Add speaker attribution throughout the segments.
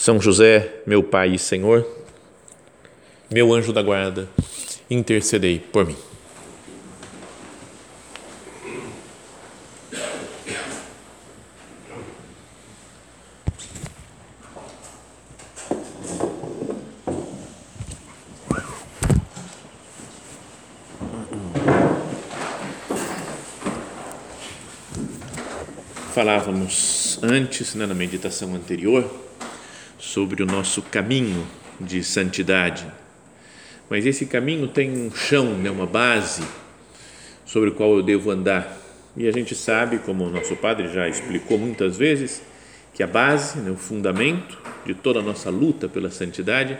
Speaker 1: são José, meu Pai e Senhor, meu anjo da guarda, intercedei por mim. Falávamos antes, né, na meditação anterior, sobre o nosso caminho de santidade. Mas esse caminho tem um chão, né, uma base sobre o qual eu devo andar. E a gente sabe, como o nosso padre já explicou muitas vezes, que a base, né, o fundamento de toda a nossa luta pela santidade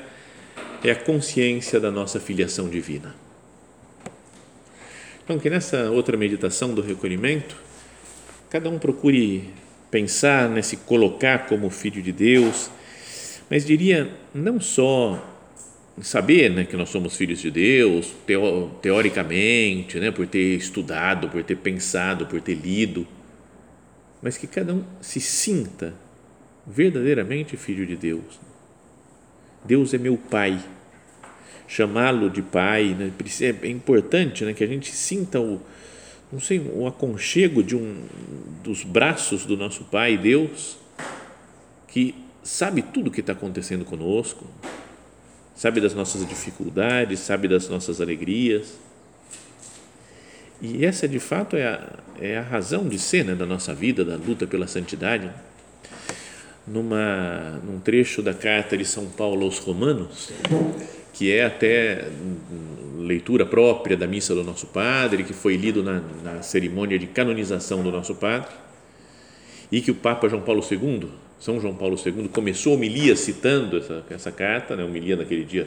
Speaker 1: é a consciência da nossa filiação divina. Então, que nessa outra meditação do recolhimento, cada um procure pensar, né, se colocar como filho de Deus, mas diria não só saber né, que nós somos filhos de Deus, teo, teoricamente, né, por ter estudado, por ter pensado, por ter lido, mas que cada um se sinta verdadeiramente filho de Deus. Deus é meu Pai. Chamá-lo de Pai né, é importante né, que a gente sinta o, não sei, o aconchego de um dos braços do nosso Pai Deus, que sabe tudo o que está acontecendo conosco, sabe das nossas dificuldades, sabe das nossas alegrias. E essa, de fato, é a, é a razão de ser né, da nossa vida, da luta pela santidade. Numa, num trecho da carta de São Paulo aos Romanos, que é até leitura própria da missa do nosso Padre, que foi lido na, na cerimônia de canonização do nosso Padre, e que o Papa João Paulo II são João Paulo II começou a homilia citando essa, essa carta, né, homilia naquele dia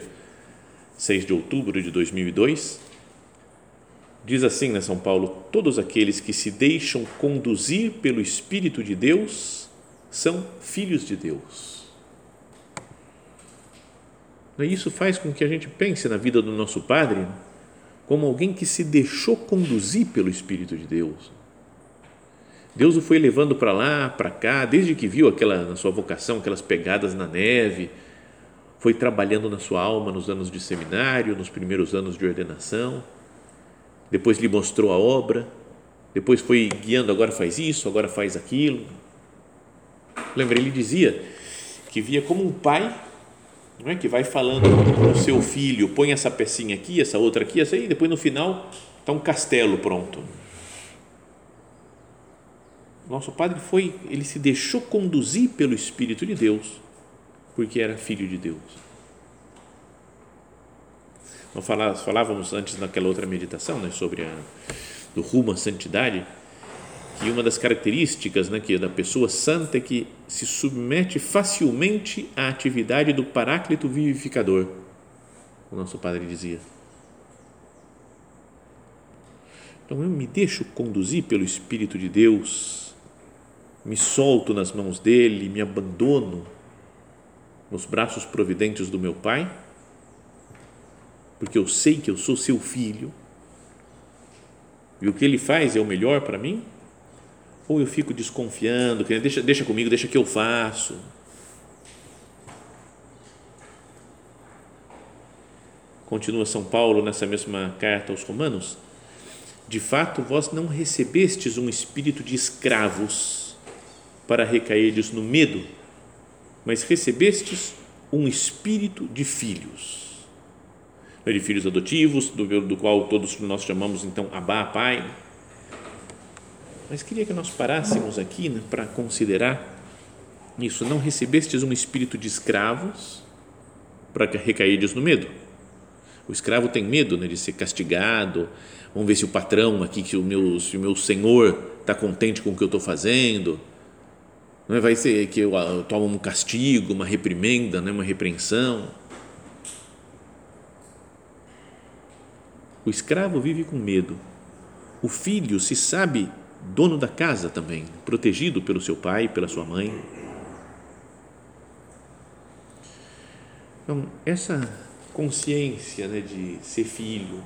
Speaker 1: 6 de outubro de 2002. Diz assim, né, São Paulo: Todos aqueles que se deixam conduzir pelo Espírito de Deus são filhos de Deus. E isso faz com que a gente pense na vida do nosso Padre como alguém que se deixou conduzir pelo Espírito de Deus Deus o foi levando para lá, para cá, desde que viu aquela na sua vocação, aquelas pegadas na neve, foi trabalhando na sua alma nos anos de seminário, nos primeiros anos de ordenação. Depois lhe mostrou a obra, depois foi guiando, agora faz isso, agora faz aquilo. Lembra, ele dizia que via como um pai não é que vai falando para o seu filho, põe essa pecinha aqui, essa outra aqui, essa aí, e depois no final está um castelo pronto nosso padre foi, ele se deixou conduzir pelo Espírito de Deus, porque era filho de Deus. Nós falávamos antes naquela outra meditação, né, sobre a, do rumo à santidade, que uma das características né, que é da pessoa santa é que se submete facilmente à atividade do Paráclito vivificador, o nosso padre dizia. Então eu me deixo conduzir pelo Espírito de Deus me solto nas mãos dele, me abandono nos braços providentes do meu Pai, porque eu sei que eu sou seu filho e o que ele faz é o melhor para mim? Ou eu fico desconfiando, que deixa, deixa comigo, deixa que eu faço. Continua São Paulo nessa mesma carta aos Romanos. De fato, vós não recebestes um espírito de escravos para recairdes no medo, mas recebestes um espírito de filhos. De filhos adotivos, do, do qual todos nós chamamos então Abá, Pai. Mas queria que nós parássemos aqui né, para considerar isso. Não recebestes um espírito de escravos para recairdes no medo. O escravo tem medo né, de ser castigado. Vamos ver se o patrão aqui, que o meu, se o meu senhor está contente com o que eu estou fazendo Não é? vai ser que eu, eu tomo um castigo, uma reprimenda, né? uma repreensão. O escravo vive com medo. O filho se sabe dono da casa também, protegido pelo seu pai, pela sua mãe. Então, essa consciência né, de ser filho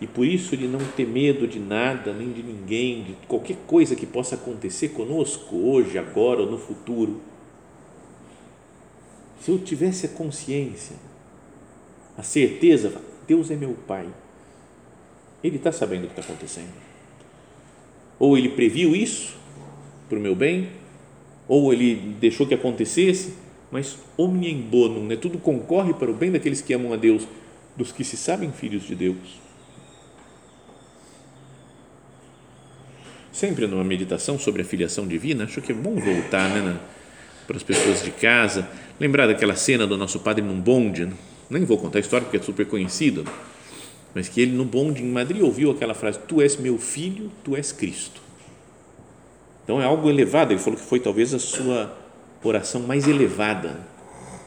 Speaker 1: e por isso de não ter medo de nada, nem de ninguém, de qualquer coisa que possa acontecer conosco hoje, agora ou no futuro. Se eu tivesse a consciência, a certeza, Deus é meu Pai, Ele está sabendo o que está acontecendo. Ou Ele previu isso para o meu bem, ou Ele deixou que acontecesse, mas omnia in bonum, né? tudo concorre para o bem daqueles que amam a Deus, dos que se sabem filhos de Deus. Sempre numa meditação sobre a filiação divina, acho que é bom voltar né, na, para as pessoas de casa, lembrar daquela cena do nosso padre num bonde, né? nem vou contar a história porque é super conhecida, mas que ele no bonde em Madrid ouviu aquela frase: Tu és meu filho, tu és Cristo. Então é algo elevado, ele falou que foi talvez a sua oração mais elevada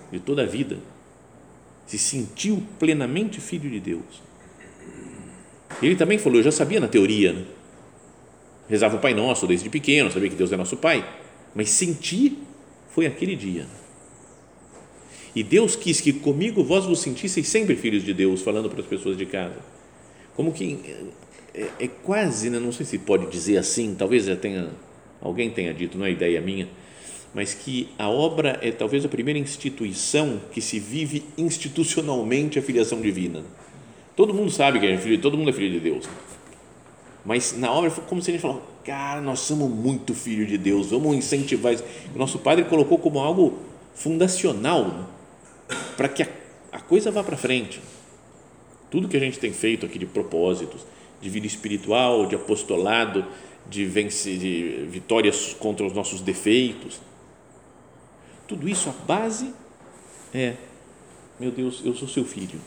Speaker 1: de toda a vida. Se sentiu plenamente filho de Deus. Ele também falou: Eu já sabia na teoria, né? Rezava o Pai Nosso desde pequeno, sabia que Deus é nosso Pai, mas sentir foi aquele dia. E Deus quis que comigo vós vos sentisseis sempre filhos de Deus, falando para as pessoas de casa. Como que é, é quase, né? não sei se pode dizer assim, talvez já tenha alguém tenha dito, não é ideia minha, mas que a obra é talvez a primeira instituição que se vive institucionalmente a filiação divina. Todo mundo sabe que é filho, todo mundo é filho de Deus. Mas na obra foi como se ele falou, cara, nós somos muito filho de Deus, vamos incentivar isso. O nosso padre colocou como algo fundacional para que a, a coisa vá para frente. Tudo que a gente tem feito aqui de propósitos, de vida espiritual, de apostolado, de, vencer, de vitórias contra os nossos defeitos, tudo isso, a base é: meu Deus, eu sou seu filho.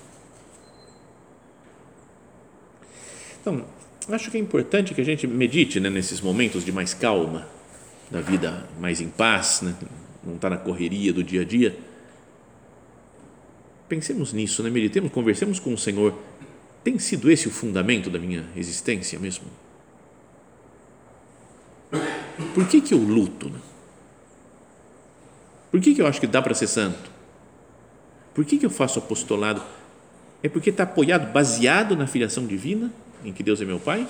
Speaker 1: Então, acho que é importante que a gente medite né, nesses momentos de mais calma, da vida mais em paz, né? não está na correria do dia a dia. Pensemos nisso, né? meditemos, conversemos com o Senhor. Tem sido esse o fundamento da minha existência mesmo? Por que, que eu luto? Né? Por que, que eu acho que dá para ser santo? Por que, que eu faço apostolado? É porque está apoiado, baseado na filiação divina, em que Deus é meu Pai?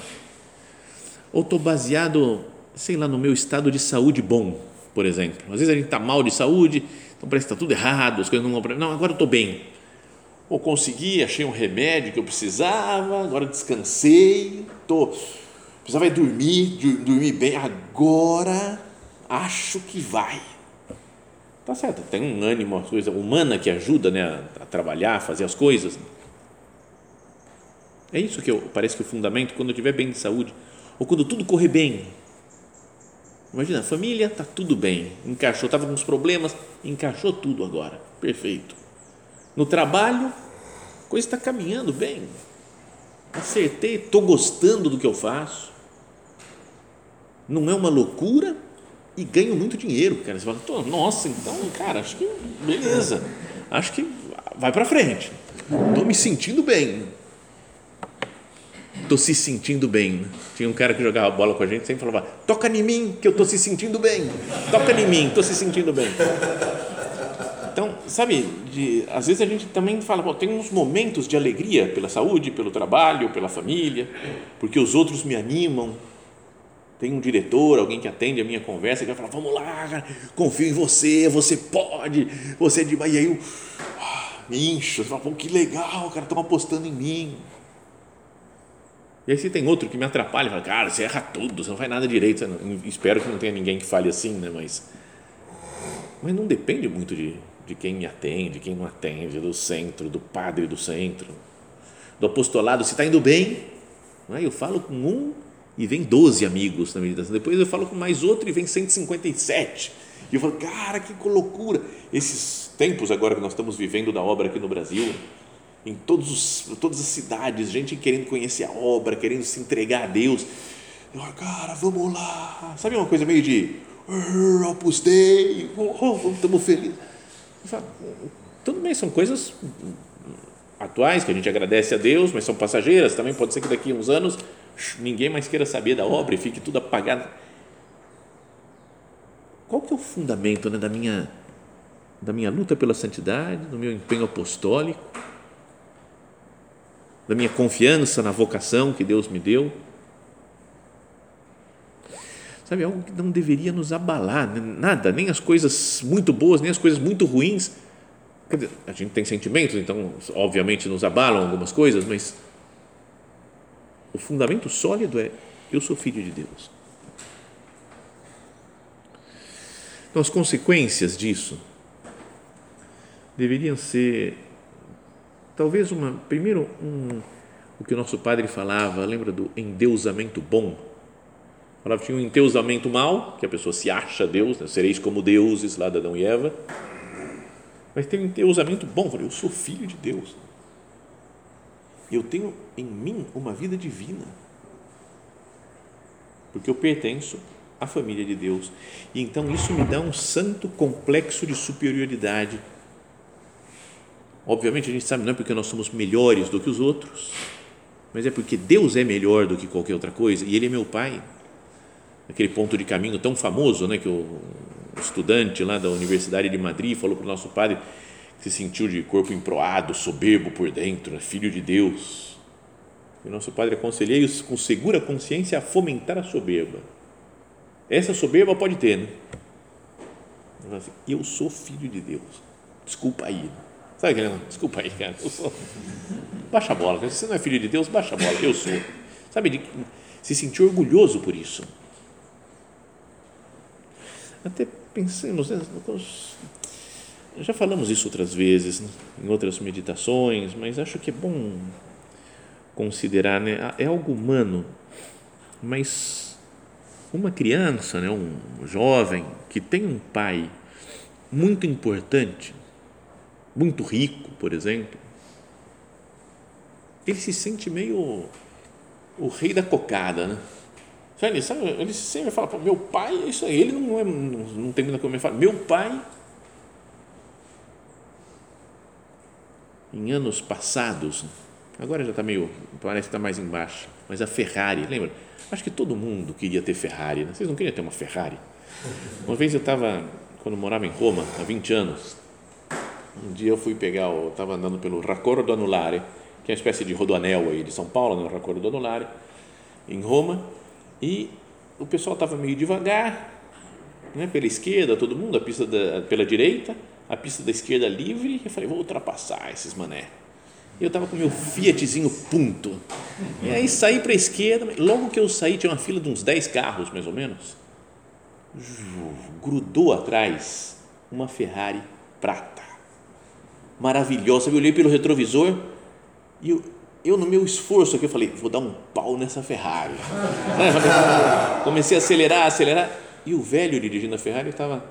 Speaker 1: Ou estou baseado, sei lá, no meu estado de saúde bom, por exemplo? Às vezes a gente está mal de saúde, então parece que está tudo errado, as coisas não vão. Não, agora eu estou bem. Ou consegui, achei um remédio que eu precisava, agora descansei, tô, precisava dormir, dormir bem, agora acho que vai Tá certo, tem um ânimo, uma coisa humana que ajuda né, a trabalhar, a fazer as coisas. É isso que eu, parece que o fundamento, quando eu estiver bem de saúde, ou quando tudo correr bem. Imagina, a família está tudo bem, encaixou, estava com uns problemas, encaixou tudo agora, perfeito. No trabalho, a coisa está caminhando bem, acertei, estou gostando do que eu faço, não é uma loucura, e ganho muito dinheiro, cara. Você fala, nossa, então, cara, acho que beleza, acho que vai para frente. Estou me sentindo bem. Estou se sentindo bem. Tinha um cara que jogava bola com a gente sempre falava: toca em mim, que eu estou se sentindo bem. Toca em mim, estou se sentindo bem. Então, sabe, de, às vezes a gente também fala, tem uns momentos de alegria pela saúde, pelo trabalho, pela família, porque os outros me animam, tem um diretor, alguém que atende a minha conversa, que vai falar: Vamos lá, cara, confio em você, você pode, você é de. E aí eu ah, me incho, falo, Pô, que legal, cara, estão apostando em mim. E aí se tem outro que me atrapalha, fala, cara, você erra tudo, você não faz nada direito. Não, espero que não tenha ninguém que fale assim, né? Mas, mas não depende muito de, de quem me atende, quem não atende, do centro, do padre do centro, do apostolado, se está indo bem. Não é? Eu falo com um e vem 12 amigos na meditação. Depois eu falo com mais outro e vem 157. E eu falo, cara, que loucura. Esses tempos agora que nós estamos vivendo da obra aqui no Brasil, em todos os, todas as cidades, gente querendo conhecer a obra, querendo se entregar a Deus. Eu, cara, vamos lá. Sabe uma coisa meio de, Opus Dei, estamos felizes. Tudo bem, são coisas atuais que a gente agradece a Deus, mas são passageiras. Também pode ser que daqui a uns anos ninguém mais queira saber da obra e fique tudo apagado. Qual que é o fundamento né, da minha da minha luta pela santidade, do meu empenho apostólico, da minha confiança na vocação que Deus me deu? Sabe, algo que não deveria nos abalar, né? nada, nem as coisas muito boas, nem as coisas muito ruins. Dizer, a gente tem sentimentos, então, obviamente, nos abalam algumas coisas, mas o fundamento sólido é: eu sou filho de Deus. Então, as consequências disso deveriam ser, talvez, uma, primeiro, um, o que o nosso padre falava, lembra do endeusamento bom? Falava tinha um enteusamento mal, que a pessoa se acha Deus, né? sereis como deuses lá Adão e Eva. Mas tem um enteusamento bom, falei, eu sou filho de Deus. Eu tenho em mim uma vida divina. Porque eu pertenço à família de Deus. E então isso me dá um santo complexo de superioridade. Obviamente a gente sabe não é porque nós somos melhores do que os outros, mas é porque Deus é melhor do que qualquer outra coisa e Ele é meu Pai aquele ponto de caminho tão famoso, né, que o estudante lá da Universidade de Madrid falou para o nosso padre que se sentiu de corpo emproado, soberbo por dentro, né, filho de Deus. E o nosso padre aconselhei com segura consciência a fomentar a soberba. Essa soberba pode ter, né? Assim, eu sou filho de Deus. Desculpa aí. Sabe aquele? Desculpa aí, cara. Sou... Baixa a bola. Se você não é filho de Deus, baixa a bola. Eu sou. Sabe, de se sentir orgulhoso por isso até pensemos, né, já falamos isso outras vezes, né, em outras meditações, mas acho que é bom considerar, né, é algo humano, mas uma criança, né, um jovem que tem um pai muito importante, muito rico, por exemplo, ele se sente meio o rei da cocada, né? Sabe, sabe, ele sempre fala, meu pai é isso aí, ele não, é, não, não termina como ele fala, meu pai, em anos passados, agora já está meio, parece que está mais embaixo, mas a Ferrari, lembra? Acho que todo mundo queria ter Ferrari, né? vocês não queriam ter uma Ferrari? Uma vez eu estava, quando morava em Roma, há 20 anos, um dia eu fui pegar, eu estava andando pelo Raccordo Anulare, que é uma espécie de rodoanel aí de São Paulo, no né? Raccordo Anulare, em Roma, e o pessoal estava meio devagar, né, pela esquerda, todo mundo, a pista da, pela direita, a pista da esquerda livre. Eu falei, vou ultrapassar esses mané. E eu estava com meu Fiatzinho Punto. E aí saí para a esquerda, logo que eu saí, tinha uma fila de uns 10 carros, mais ou menos. Grudou atrás uma Ferrari prata. Maravilhosa. Eu olhei pelo retrovisor e eu, eu no meu esforço aqui, eu falei, vou dar um pau nessa Ferrari. Comecei a acelerar, acelerar, e o velho dirigindo a Ferrari estava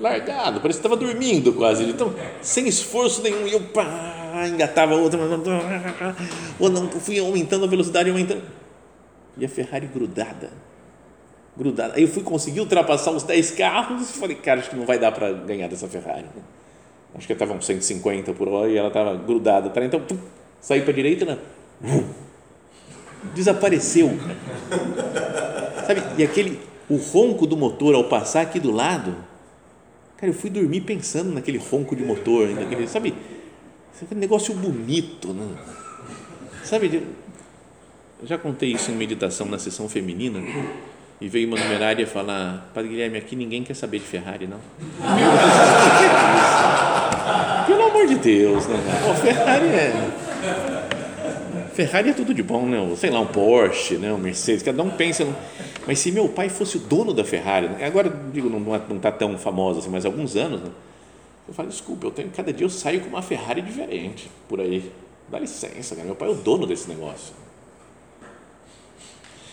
Speaker 1: largado, parecia que estava dormindo quase. Então, sem esforço nenhum, e eu pá, engatava outra, ou não, fui aumentando a velocidade, aumentando. E a Ferrari grudada, grudada. Aí eu fui conseguir ultrapassar os 10 carros e falei, cara, acho que não vai dar para ganhar dessa Ferrari. Acho que estava uns 150 por hora e ela estava grudada. Então, pum, saí para a direita, né? desapareceu. Sabe? E aquele, o ronco do motor ao passar aqui do lado, cara, eu fui dormir pensando naquele ronco de motor, naquele, sabe? Aquele negócio bonito, né? Sabe? Eu já contei isso em meditação na sessão feminina. E veio uma numerária falar: Padre Guilherme, aqui ninguém quer saber de Ferrari, não. Deus, né? Pô, Ferrari é Ferrari é tudo de bom, né? Sei lá, um Porsche, né? um Mercedes, cada um pensa. Mas se meu pai fosse o dono da Ferrari, né? agora digo, não está tão famosa assim, mas há alguns anos, né? eu falo, desculpa, eu tenho, cada dia eu saio com uma Ferrari diferente por aí. Dá licença, cara, meu pai é o dono desse negócio.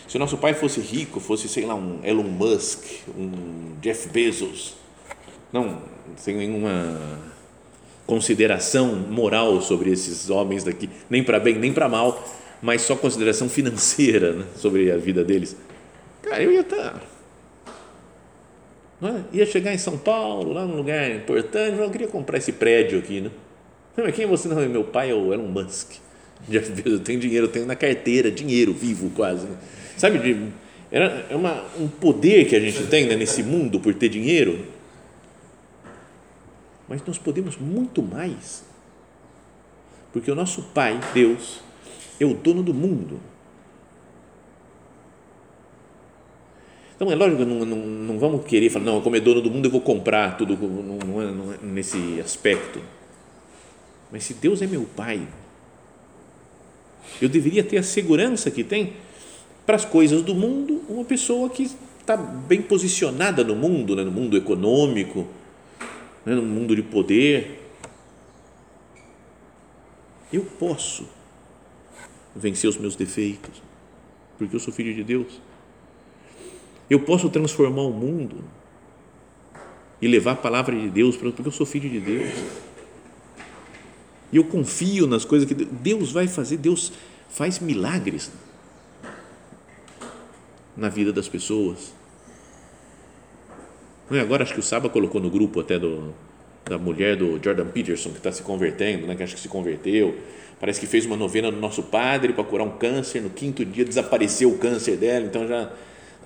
Speaker 1: Se o nosso pai fosse rico, fosse, sei lá, um Elon Musk, um Jeff Bezos, não, sem nenhuma consideração moral sobre esses homens daqui, nem para bem, nem para mal, mas só consideração financeira né, sobre a vida deles. Cara, eu ia estar. Tá, Não é? Ia chegar em São Paulo, lá num lugar importante, eu queria comprar esse prédio aqui, né? Mas quem é você? Não, meu pai é o Elon Musk. Já eu tenho dinheiro, eu tenho na carteira, dinheiro vivo quase. Né? Sabe, era, é uma, um poder que a gente tem né, nesse mundo por ter dinheiro. Mas nós podemos muito mais. Porque o nosso Pai, Deus, é o dono do mundo. Então é lógico não, não, não, vamos querer falar, não, como é dono do mundo eu vou comprar tudo, não, não, é, é nesse aspecto. Mas se Deus é meu Pai, eu deveria ter a segurança que tem para as coisas do mundo uma pessoa que está bem posicionada no mundo, né, no mundo econômico, né, no mundo de poder. Eu posso vencer os meus defeitos, porque eu sou filho de Deus. Eu posso transformar o mundo e levar a palavra de Deus, porque eu sou filho de Deus. E eu confio nas coisas que Deus vai fazer, Deus faz milagres na vida das pessoas. Não é? Agora acho que o Saba colocou no grupo até do, da mulher do Jordan Peterson que está se convertendo, né? que acho que se converteu. Parece que fez uma novena no nosso padre para curar um câncer. No quinto dia desapareceu o câncer dela. Então já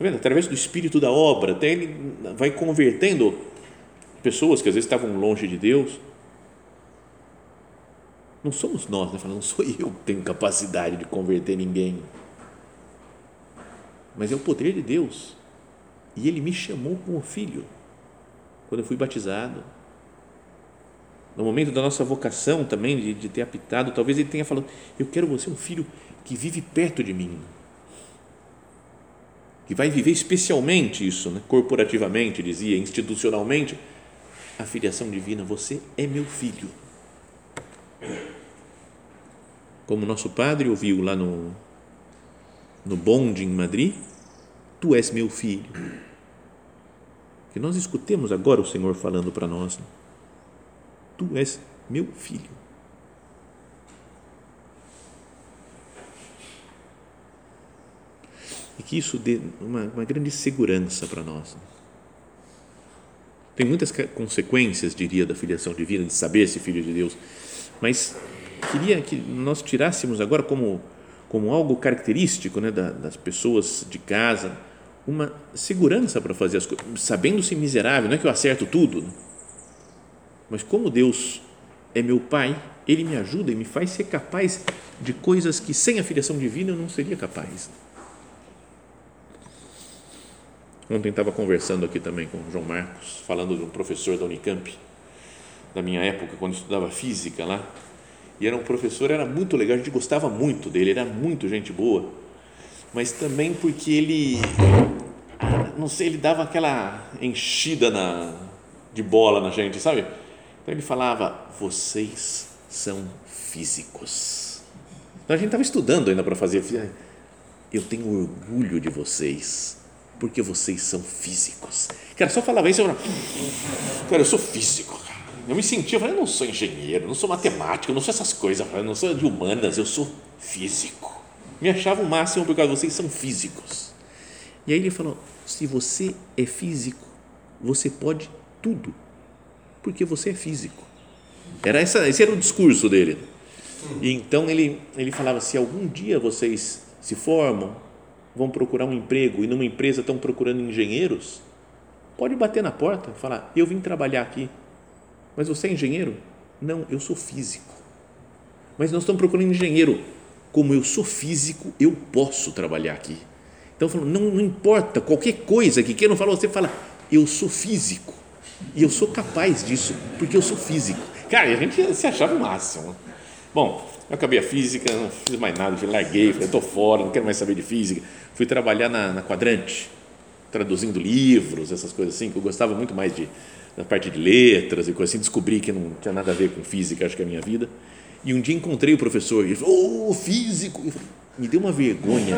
Speaker 1: Tá vendo? Através do espírito da obra, até ele vai convertendo pessoas que às vezes estavam longe de Deus. Não somos nós, né? Falando, não sou eu que tenho capacidade de converter ninguém. Mas é o poder de Deus. E ele me chamou como filho quando eu fui batizado. No momento da nossa vocação também, de, de ter apitado, talvez ele tenha falado: Eu quero você um filho que vive perto de mim que vai viver especialmente isso, né? corporativamente, dizia, institucionalmente, a filiação divina, você é meu filho. Como nosso padre ouviu lá no, no bonde em Madrid, tu és meu filho. Que nós escutemos agora o Senhor falando para nós, né? tu és meu filho. e que isso dê uma, uma grande segurança para nós. Tem muitas consequências, diria, da filiação divina, de saber se filho de Deus, mas queria que nós tirássemos agora como, como algo característico né, das pessoas de casa, uma segurança para fazer as coisas, sabendo-se miserável, não é que eu acerto tudo, mas como Deus é meu Pai, Ele me ajuda e me faz ser capaz de coisas que sem a filiação divina eu não seria capaz. Ontem estava conversando aqui também com o João Marcos, falando de um professor da Unicamp, da minha época, quando estudava física lá. E era um professor, era muito legal, a gente gostava muito dele, era muito gente boa, mas também porque ele, não sei, ele dava aquela enchida na, de bola na gente, sabe? Então ele falava: vocês são físicos. Então a gente estava estudando ainda para fazer. Eu tenho orgulho de vocês porque vocês são físicos. Cara, só falava isso, eu falava, cara, eu sou físico. Eu me sentia, eu falei, eu não sou engenheiro, não sou matemático, não sou essas coisas, eu não sou de humanas, eu sou físico. Me achava o máximo porque vocês são físicos. E aí ele falou: se você é físico, você pode tudo, porque você é físico. Era essa, esse era o discurso dele. E então ele, ele falava: se algum dia vocês se formam, vão procurar um emprego e numa empresa estão procurando engenheiros, pode bater na porta e falar: Eu vim trabalhar aqui, mas você é engenheiro? Não, eu sou físico. Mas nós estamos procurando engenheiro. Como eu sou físico, eu posso trabalhar aqui. Então, não, não importa qualquer coisa que queiram falar, você fala: Eu sou físico e eu sou capaz disso, porque eu sou físico. Cara, a gente se achava o máximo. Bom, eu acabei a física, não fiz mais nada, larguei, falei, estou fora, não quero mais saber de física. Fui trabalhar na, na Quadrante, traduzindo livros, essas coisas assim, que eu gostava muito mais de, da parte de letras e coisas assim. Descobri que não tinha nada a ver com física, acho que é a minha vida. E um dia encontrei o professor e ele falou, ô, oh, físico! Me deu uma vergonha,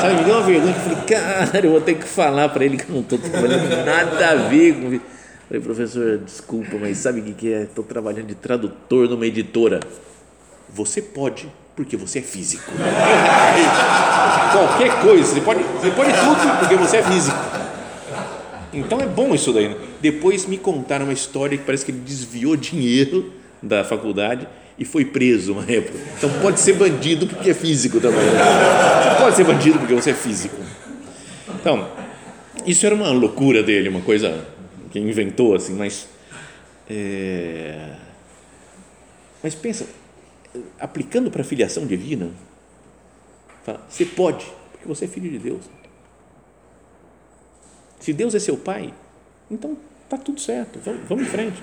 Speaker 1: sabe? Me deu uma vergonha. Eu falei, cara, eu vou ter que falar para ele que eu não estou trabalhando nada a ver com. Falei, professor, desculpa, mas sabe o que é? Estou trabalhando de tradutor numa editora. Você pode, porque você é físico. Qualquer coisa, você pode, você pode tudo, porque você é físico. Então é bom isso daí. Né? Depois me contaram uma história que parece que ele desviou dinheiro da faculdade e foi preso uma época. Então pode ser bandido porque é físico também. Né? Você pode ser bandido porque você é físico. Então, isso era uma loucura dele, uma coisa que inventou assim, mas. É, mas pensa, aplicando para a filiação divina, fala, você pode, porque você é filho de Deus. Se Deus é seu pai, então tá tudo certo, vamos, vamos em frente.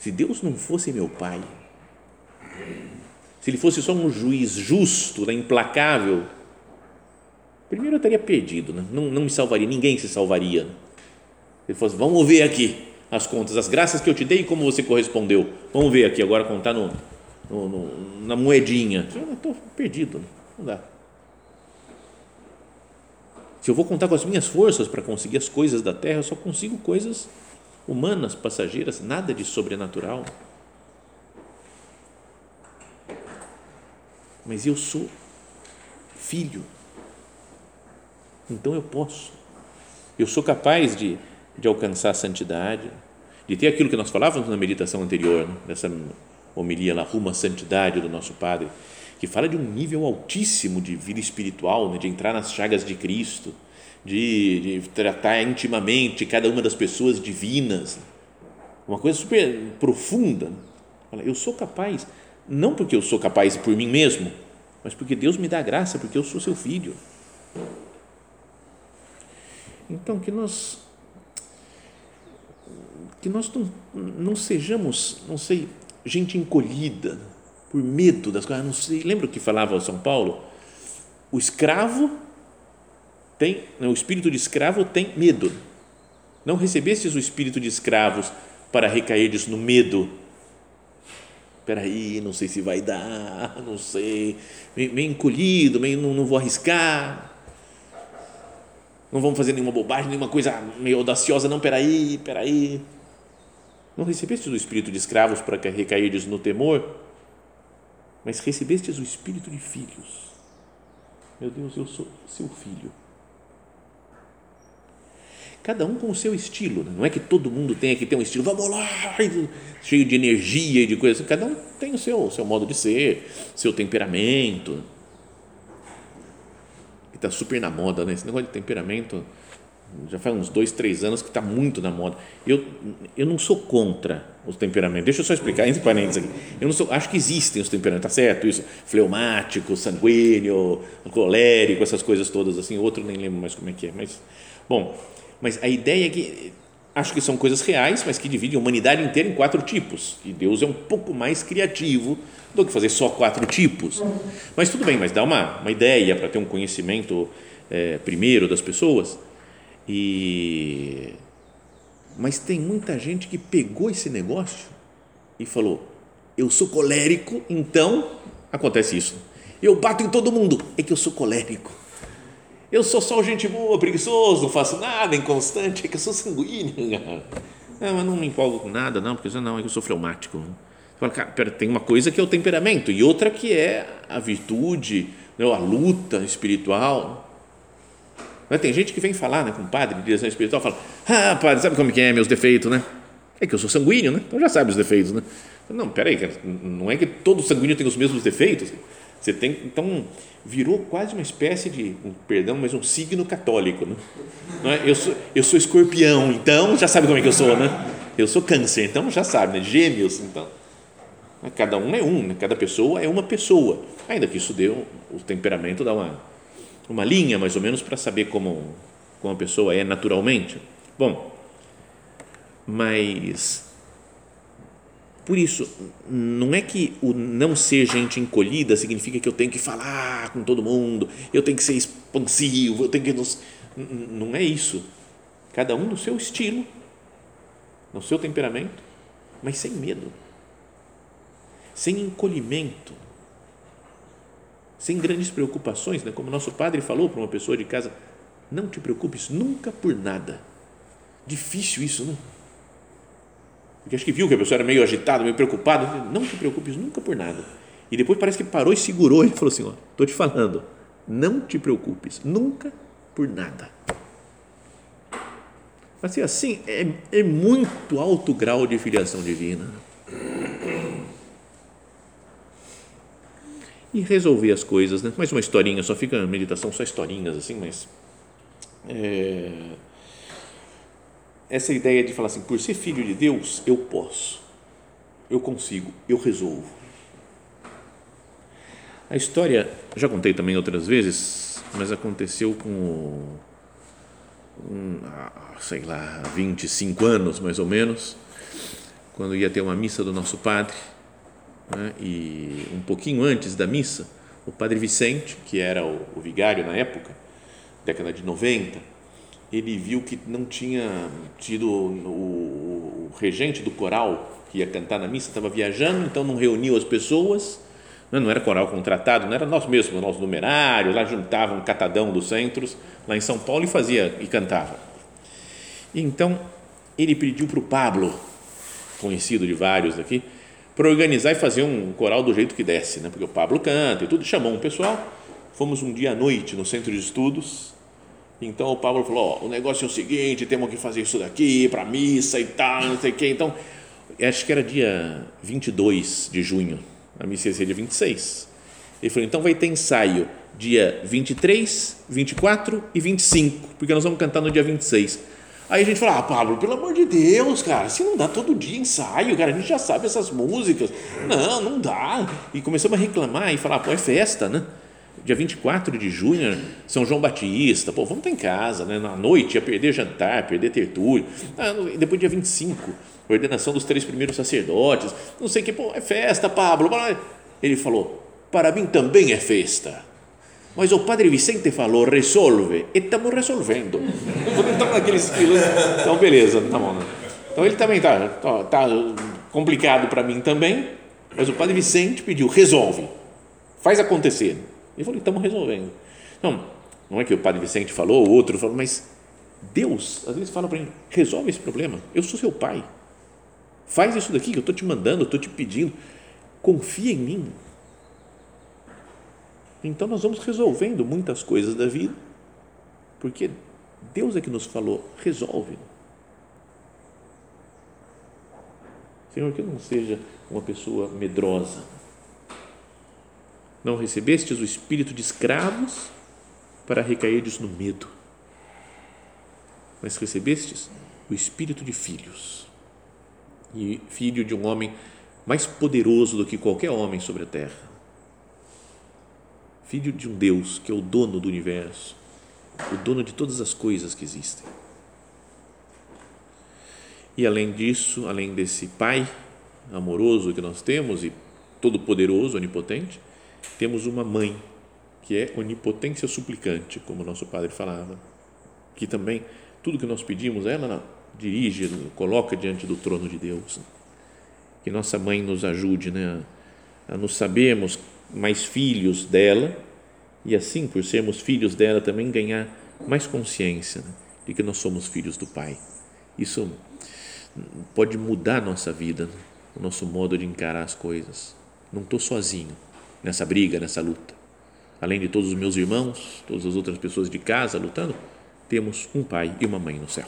Speaker 1: Se Deus não fosse meu pai, se ele fosse só um juiz justo, né, implacável, primeiro eu teria perdido, né? não, não me salvaria, ninguém se salvaria. Se ele fosse, vamos ver aqui as contas, as graças que eu te dei e como você correspondeu. Vamos ver aqui agora contar no, no, no na moedinha. Eu estou perdido, né? não dá. Se eu vou contar com as minhas forças para conseguir as coisas da terra, eu só consigo coisas humanas, passageiras, nada de sobrenatural. Mas eu sou filho, então eu posso. Eu sou capaz de, de alcançar a santidade, de ter aquilo que nós falávamos na meditação anterior, nessa homilia lá, rumo à santidade do nosso Padre, que fala de um nível altíssimo de vida espiritual, né? de entrar nas chagas de Cristo de, de tratar intimamente cada uma das pessoas divinas, uma coisa super profunda. Eu sou capaz, não porque eu sou capaz por mim mesmo, mas porque Deus me dá graça, porque eu sou seu filho. Então, que nós que nós não, não sejamos, não sei, gente encolhida por medo das coisas, não sei, lembra o que falava São Paulo? O escravo tem, né, o espírito de escravo tem medo. Não recebestes o espírito de escravos para recairdes no medo. Espera aí, não sei se vai dar, não sei, meio encolhido, meio não, não vou arriscar, não vamos fazer nenhuma bobagem, nenhuma coisa meio audaciosa, não, peraí, peraí. Não recebestes o espírito de escravos para recairdes no temor, mas recebestes o espírito de filhos. Meu Deus, eu sou seu filho cada um com o seu estilo. Né? Não é que todo mundo tenha que ter um estilo, vamos lá, cheio de energia e de coisas. Cada um tem o seu, seu modo de ser, seu temperamento. Que está super na moda, né? Esse negócio de temperamento já faz uns dois, três anos que está muito na moda. Eu, eu não sou contra os temperamentos. Deixa eu só explicar entre parênteses aqui. Eu não sou, acho que existem os temperamentos, tá certo isso? Fleumático, sanguíneo, colérico, essas coisas todas assim. Outro nem lembro mais como é que é, mas bom, mas a ideia é que acho que são coisas reais, mas que dividem a humanidade inteira em quatro tipos. E Deus é um pouco mais criativo do que fazer só quatro tipos. Mas tudo bem, mas dá uma, uma ideia para ter um conhecimento é, primeiro das pessoas. E mas tem muita gente que pegou esse negócio e falou: eu sou colérico, então acontece isso. Eu bato em todo mundo, é que eu sou colérico. Eu sou só gente boa, preguiçoso, não faço nada, inconstante, é que eu sou sanguíneo. Não, mas não me empolgo com nada, não, porque não, é que eu sou fleumático. Cara, tem uma coisa que é o temperamento e outra que é a virtude, né, a luta espiritual. Tem gente que vem falar né, com o padre de direção espiritual, fala, ah, padre, sabe como que é meus defeitos, né? É que eu sou sanguíneo, né? Então já sabe os defeitos, né? Não, peraí, não é que todo sanguíneo tem os mesmos defeitos. Você tem, então, virou quase uma espécie de, um, perdão, mas um signo católico. Né? Não é? eu, sou, eu sou escorpião, então já sabe como é que eu sou, né? Eu sou câncer, então já sabe, né? Gêmeos, então. Cada um é um, né? cada pessoa é uma pessoa. Ainda que isso dê o temperamento dá uma, uma linha, mais ou menos, para saber como, como a pessoa é naturalmente. Bom, mas por isso, não é que o não ser gente encolhida significa que eu tenho que falar com todo mundo, eu tenho que ser expansivo, eu tenho que. Não é isso. Cada um no seu estilo, no seu temperamento, mas sem medo, sem encolhimento, sem grandes preocupações, né? como nosso padre falou para uma pessoa de casa: não te preocupes nunca por nada. Difícil isso, não? Porque acho que viu que a pessoa era meio agitada, meio preocupada. Não te preocupes nunca por nada. E depois parece que parou e segurou e falou assim: Ó, estou te falando, não te preocupes nunca por nada. Mas assim, é, é muito alto grau de filiação divina. E resolver as coisas, né? Mais uma historinha, só fica meditação, só historinhas assim, mas. É, essa ideia de falar assim, por ser filho de Deus, eu posso, eu consigo, eu resolvo. A história, já contei também outras vezes, mas aconteceu com, um, sei lá, 25 anos mais ou menos, quando ia ter uma missa do nosso padre, né, e um pouquinho antes da missa, o padre Vicente, que era o, o vigário na época, década de 90, ele viu que não tinha tido o, o regente do coral que ia cantar na missa, estava viajando, então não reuniu as pessoas, né, não era coral contratado, não era nós mesmos, nós numerários, lá juntavam um catadão dos centros, lá em São Paulo, e fazia, e cantava. Então, ele pediu para o Pablo, conhecido de vários aqui, para organizar e fazer um coral do jeito que desce, né? porque o Pablo canta e tudo, chamou um pessoal, fomos um dia à noite no centro de estudos, então o Pablo falou: oh, o negócio é o seguinte, temos que fazer isso daqui para missa e tal, não sei o quê. Então, acho que era dia 22 de junho, a missa ia ser dia 26. Ele falou: então vai ter ensaio dia 23, 24 e 25, porque nós vamos cantar no dia 26. Aí a gente falou: ah, Pablo, pelo amor de Deus, cara, se não dá todo dia ensaio, cara, a gente já sabe essas músicas. Não, não dá. E começamos a reclamar e falar: pô, é festa, né? Dia 24 de junho, São João Batista, pô, vamos estar em casa, né? Na noite ia perder jantar, perder tertúlio. Ah, depois dia 25, ordenação dos três primeiros sacerdotes, não sei o que, pô, é festa, Pablo. Ele falou, para mim também é festa. Mas o padre Vicente falou, resolve, e estamos resolvendo. Estamos naqueles estilos. Então, beleza, tá bom. Né? Então, ele também está tá, tá complicado para mim também, mas o padre Vicente pediu, resolve, faz acontecer. Ele falou, estamos resolvendo. Não, não é que o padre Vicente falou, o outro falou, mas Deus, às vezes, fala para ele, resolve esse problema, eu sou seu pai. Faz isso daqui que eu estou te mandando, eu estou te pedindo. Confia em mim. Então nós vamos resolvendo muitas coisas da vida, porque Deus é que nos falou, resolve. Senhor, que eu não seja uma pessoa medrosa, não recebestes o espírito de escravos para recairdes no medo, mas recebestes o espírito de filhos. E filho de um homem mais poderoso do que qualquer homem sobre a terra. Filho de um Deus que é o dono do universo, o dono de todas as coisas que existem. E além disso, além desse Pai amoroso que nós temos e todo-poderoso, onipotente, temos uma mãe que é onipotência suplicante, como nosso padre falava, que também tudo que nós pedimos, ela dirige, coloca diante do trono de Deus. Que nossa mãe nos ajude né, a nos sabermos mais filhos dela e assim, por sermos filhos dela, também ganhar mais consciência né, de que nós somos filhos do Pai. Isso pode mudar a nossa vida, o nosso modo de encarar as coisas. Não estou sozinho nessa briga, nessa luta. Além de todos os meus irmãos, todas as outras pessoas de casa lutando, temos um pai e uma mãe no céu.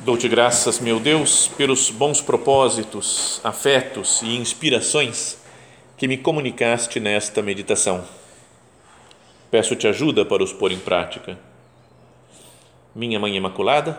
Speaker 1: Dou-te graças, meu Deus, pelos bons propósitos, afetos e inspirações que me comunicaste nesta meditação. Peço-te ajuda para os pôr em prática. Minha Mãe Imaculada,